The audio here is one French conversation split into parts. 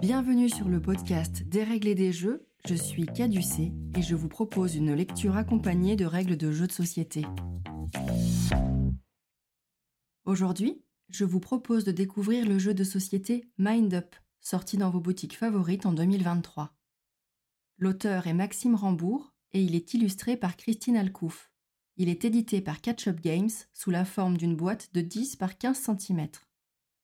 Bienvenue sur le podcast Dérégler des jeux, je suis Caducé et je vous propose une lecture accompagnée de règles de jeux de société. Aujourd'hui, je vous propose de découvrir le jeu de société Mind Up, sorti dans vos boutiques favorites en 2023. L'auteur est Maxime Rambourg et il est illustré par Christine Alcouf. Il est édité par Catch Up Games sous la forme d'une boîte de 10 par 15 cm.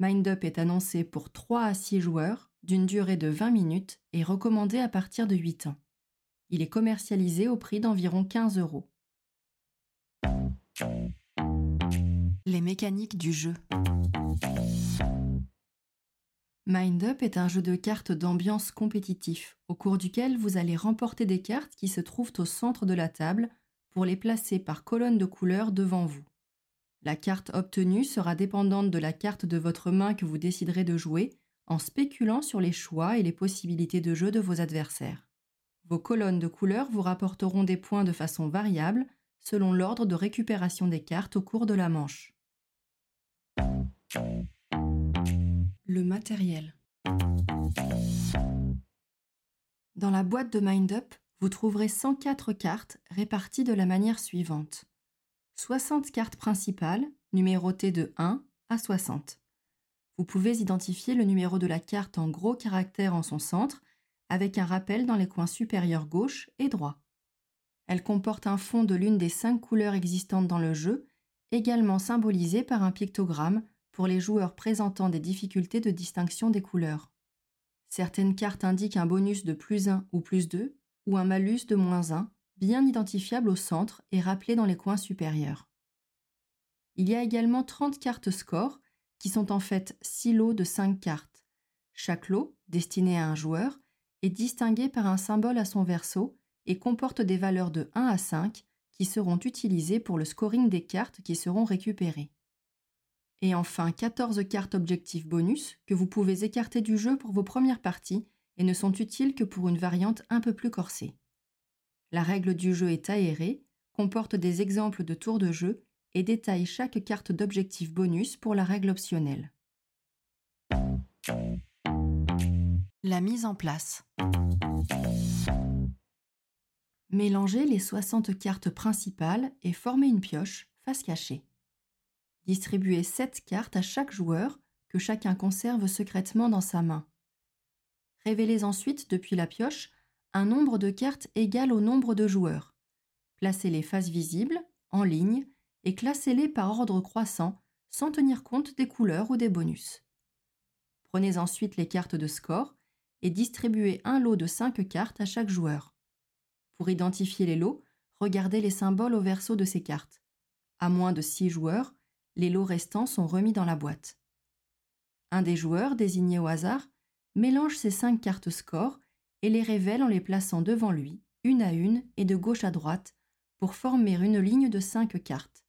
Mind Up est annoncé pour 3 à 6 joueurs, d'une durée de 20 minutes et recommandé à partir de 8 ans. Il est commercialisé au prix d'environ 15 euros. Les mécaniques du jeu. Mind Up est un jeu de cartes d'ambiance compétitif, au cours duquel vous allez remporter des cartes qui se trouvent au centre de la table pour les placer par colonne de couleurs devant vous. La carte obtenue sera dépendante de la carte de votre main que vous déciderez de jouer en spéculant sur les choix et les possibilités de jeu de vos adversaires. Vos colonnes de couleurs vous rapporteront des points de façon variable selon l'ordre de récupération des cartes au cours de la manche. Le matériel. Dans la boîte de Mind Up, vous trouverez 104 cartes réparties de la manière suivante. 60 cartes principales, numérotées de 1 à 60. Vous pouvez identifier le numéro de la carte en gros caractères en son centre, avec un rappel dans les coins supérieurs gauche et droit. Elle comporte un fond de l'une des cinq couleurs existantes dans le jeu, également symbolisé par un pictogramme pour les joueurs présentant des difficultés de distinction des couleurs. Certaines cartes indiquent un bonus de plus 1 ou plus 2, ou un malus de moins 1, bien identifiable au centre et rappelé dans les coins supérieurs. Il y a également 30 cartes score, qui sont en fait 6 lots de 5 cartes. Chaque lot, destiné à un joueur, est distingué par un symbole à son verso et comporte des valeurs de 1 à 5 qui seront utilisées pour le scoring des cartes qui seront récupérées. Et enfin 14 cartes objectifs bonus que vous pouvez écarter du jeu pour vos premières parties et ne sont utiles que pour une variante un peu plus corsée. La règle du jeu est aérée, comporte des exemples de tours de jeu et détaille chaque carte d'objectif bonus pour la règle optionnelle. La mise en place. Mélangez les 60 cartes principales et formez une pioche face cachée. Distribuez 7 cartes à chaque joueur que chacun conserve secrètement dans sa main. Révélez ensuite depuis la pioche un nombre de cartes égal au nombre de joueurs. Placez-les face visible, en ligne, et classez-les par ordre croissant sans tenir compte des couleurs ou des bonus. Prenez ensuite les cartes de score et distribuez un lot de 5 cartes à chaque joueur. Pour identifier les lots, regardez les symboles au verso de ces cartes. À moins de 6 joueurs, les lots restants sont remis dans la boîte. Un des joueurs, désigné au hasard, mélange ces 5 cartes score et les révèle en les plaçant devant lui, une à une et de gauche à droite, pour former une ligne de 5 cartes.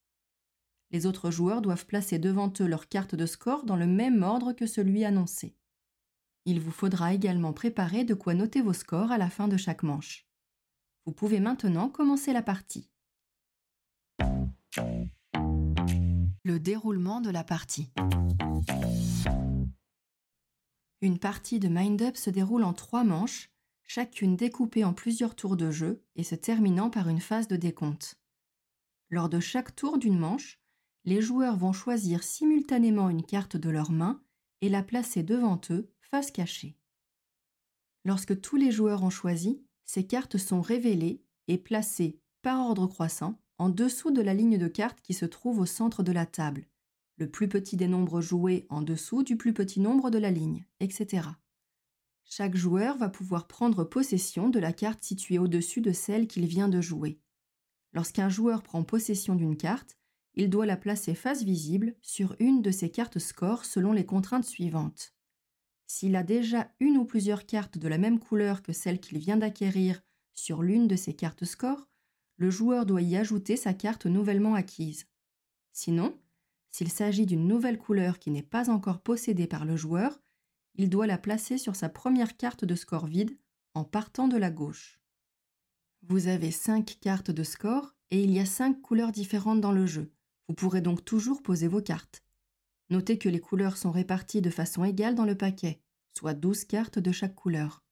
Les autres joueurs doivent placer devant eux leur carte de score dans le même ordre que celui annoncé. Il vous faudra également préparer de quoi noter vos scores à la fin de chaque manche. Vous pouvez maintenant commencer la partie. Le déroulement de la partie. Une partie de Mind Up se déroule en trois manches chacune découpée en plusieurs tours de jeu et se terminant par une phase de décompte. Lors de chaque tour d'une manche, les joueurs vont choisir simultanément une carte de leur main et la placer devant eux, face cachée. Lorsque tous les joueurs ont choisi, ces cartes sont révélées et placées par ordre croissant en dessous de la ligne de cartes qui se trouve au centre de la table, le plus petit des nombres joués en dessous du plus petit nombre de la ligne, etc. Chaque joueur va pouvoir prendre possession de la carte située au-dessus de celle qu'il vient de jouer. Lorsqu'un joueur prend possession d'une carte, il doit la placer face visible sur une de ses cartes score selon les contraintes suivantes. S'il a déjà une ou plusieurs cartes de la même couleur que celle qu'il vient d'acquérir sur l'une de ses cartes score, le joueur doit y ajouter sa carte nouvellement acquise. Sinon, s'il s'agit d'une nouvelle couleur qui n'est pas encore possédée par le joueur, il doit la placer sur sa première carte de score vide en partant de la gauche. Vous avez 5 cartes de score et il y a 5 couleurs différentes dans le jeu. Vous pourrez donc toujours poser vos cartes. Notez que les couleurs sont réparties de façon égale dans le paquet, soit 12 cartes de chaque couleur.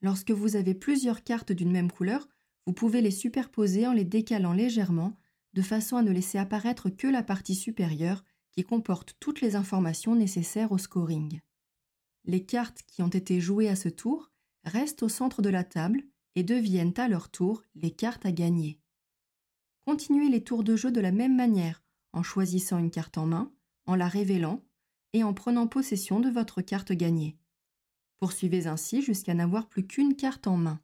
Lorsque vous avez plusieurs cartes d'une même couleur, vous pouvez les superposer en les décalant légèrement de façon à ne laisser apparaître que la partie supérieure qui comporte toutes les informations nécessaires au scoring. Les cartes qui ont été jouées à ce tour restent au centre de la table et deviennent à leur tour les cartes à gagner. Continuez les tours de jeu de la même manière, en choisissant une carte en main, en la révélant et en prenant possession de votre carte gagnée. Poursuivez ainsi jusqu'à n'avoir plus qu'une carte en main.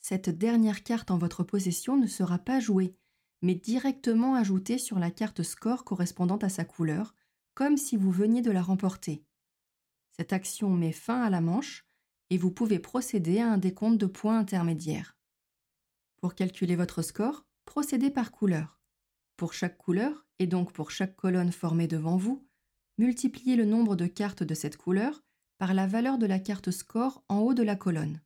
Cette dernière carte en votre possession ne sera pas jouée, mais directement ajoutée sur la carte score correspondant à sa couleur, comme si vous veniez de la remporter. Cette action met fin à la manche et vous pouvez procéder à un décompte de points intermédiaires. Pour calculer votre score, procédez par couleur. Pour chaque couleur, et donc pour chaque colonne formée devant vous, multipliez le nombre de cartes de cette couleur par la valeur de la carte score en haut de la colonne.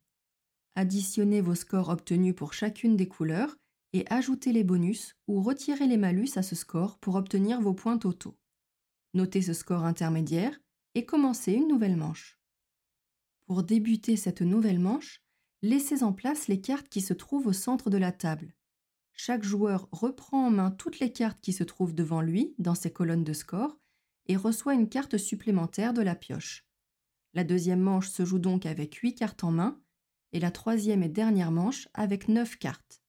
Additionnez vos scores obtenus pour chacune des couleurs et ajoutez les bonus ou retirez les malus à ce score pour obtenir vos points totaux. Notez ce score intermédiaire et commencez une nouvelle manche. Pour débuter cette nouvelle manche, laissez en place les cartes qui se trouvent au centre de la table. Chaque joueur reprend en main toutes les cartes qui se trouvent devant lui dans ses colonnes de score et reçoit une carte supplémentaire de la pioche. La deuxième manche se joue donc avec 8 cartes en main et la troisième et dernière manche avec 9 cartes.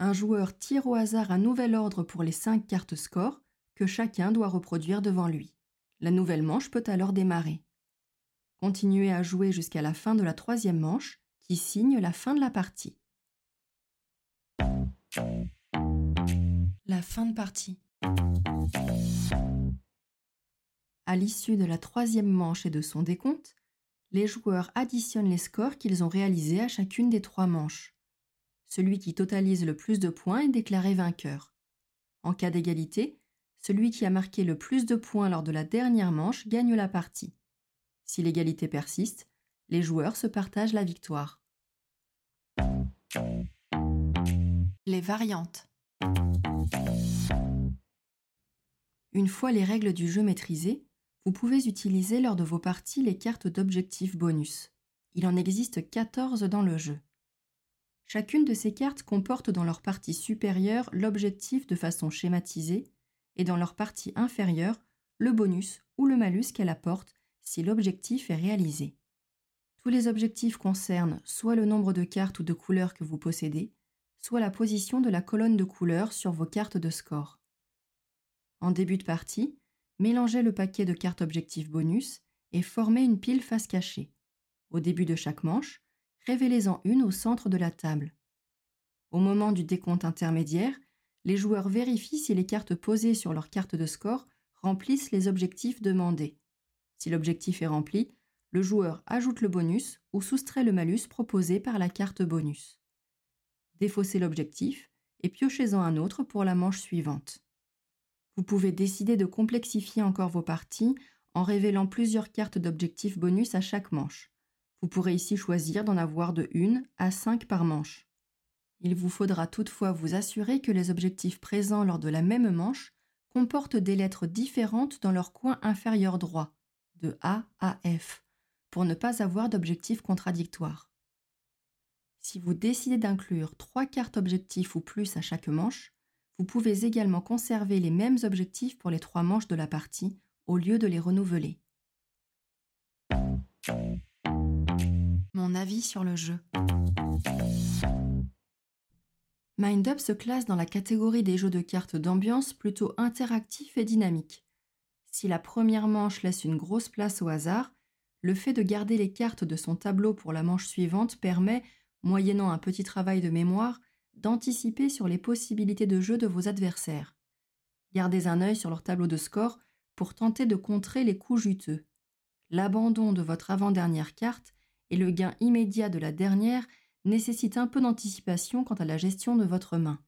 Un joueur tire au hasard un nouvel ordre pour les 5 cartes score que chacun doit reproduire devant lui. La nouvelle manche peut alors démarrer. Continuez à jouer jusqu'à la fin de la troisième manche qui signe la fin de la partie. La fin de partie. À l'issue de la troisième manche et de son décompte, les joueurs additionnent les scores qu'ils ont réalisés à chacune des trois manches. Celui qui totalise le plus de points est déclaré vainqueur. En cas d'égalité, celui qui a marqué le plus de points lors de la dernière manche gagne la partie. Si l'égalité persiste, les joueurs se partagent la victoire. Variantes. Une fois les règles du jeu maîtrisées, vous pouvez utiliser lors de vos parties les cartes d'objectifs bonus. Il en existe 14 dans le jeu. Chacune de ces cartes comporte dans leur partie supérieure l'objectif de façon schématisée et dans leur partie inférieure le bonus ou le malus qu'elle apporte si l'objectif est réalisé. Tous les objectifs concernent soit le nombre de cartes ou de couleurs que vous possédez, soit la position de la colonne de couleurs sur vos cartes de score. En début de partie, mélangez le paquet de cartes objectifs bonus et formez une pile face cachée. Au début de chaque manche, révélez-en une au centre de la table. Au moment du décompte intermédiaire, les joueurs vérifient si les cartes posées sur leur carte de score remplissent les objectifs demandés. Si l'objectif est rempli, le joueur ajoute le bonus ou soustrait le malus proposé par la carte bonus. Défaussez l'objectif et piochez-en un autre pour la manche suivante. Vous pouvez décider de complexifier encore vos parties en révélant plusieurs cartes d'objectifs bonus à chaque manche. Vous pourrez ici choisir d'en avoir de 1 à 5 par manche. Il vous faudra toutefois vous assurer que les objectifs présents lors de la même manche comportent des lettres différentes dans leur coin inférieur droit, de A à F, pour ne pas avoir d'objectifs contradictoires. Si vous décidez d'inclure trois cartes objectifs ou plus à chaque manche, vous pouvez également conserver les mêmes objectifs pour les trois manches de la partie au lieu de les renouveler. Mon avis sur le jeu. Mind Up se classe dans la catégorie des jeux de cartes d'ambiance plutôt interactifs et dynamiques. Si la première manche laisse une grosse place au hasard, le fait de garder les cartes de son tableau pour la manche suivante permet, moyennant un petit travail de mémoire, d'anticiper sur les possibilités de jeu de vos adversaires. Gardez un œil sur leur tableau de score pour tenter de contrer les coups juteux. L'abandon de votre avant-dernière carte et le gain immédiat de la dernière nécessitent un peu d'anticipation quant à la gestion de votre main.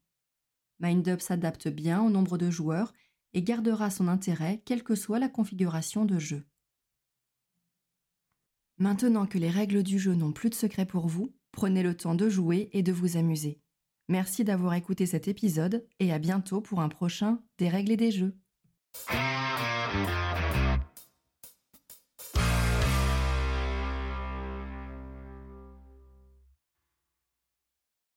MindUp s'adapte bien au nombre de joueurs et gardera son intérêt quelle que soit la configuration de jeu. Maintenant que les règles du jeu n'ont plus de secret pour vous, prenez le temps de jouer et de vous amuser. Merci d'avoir écouté cet épisode et à bientôt pour un prochain Des règles et des jeux.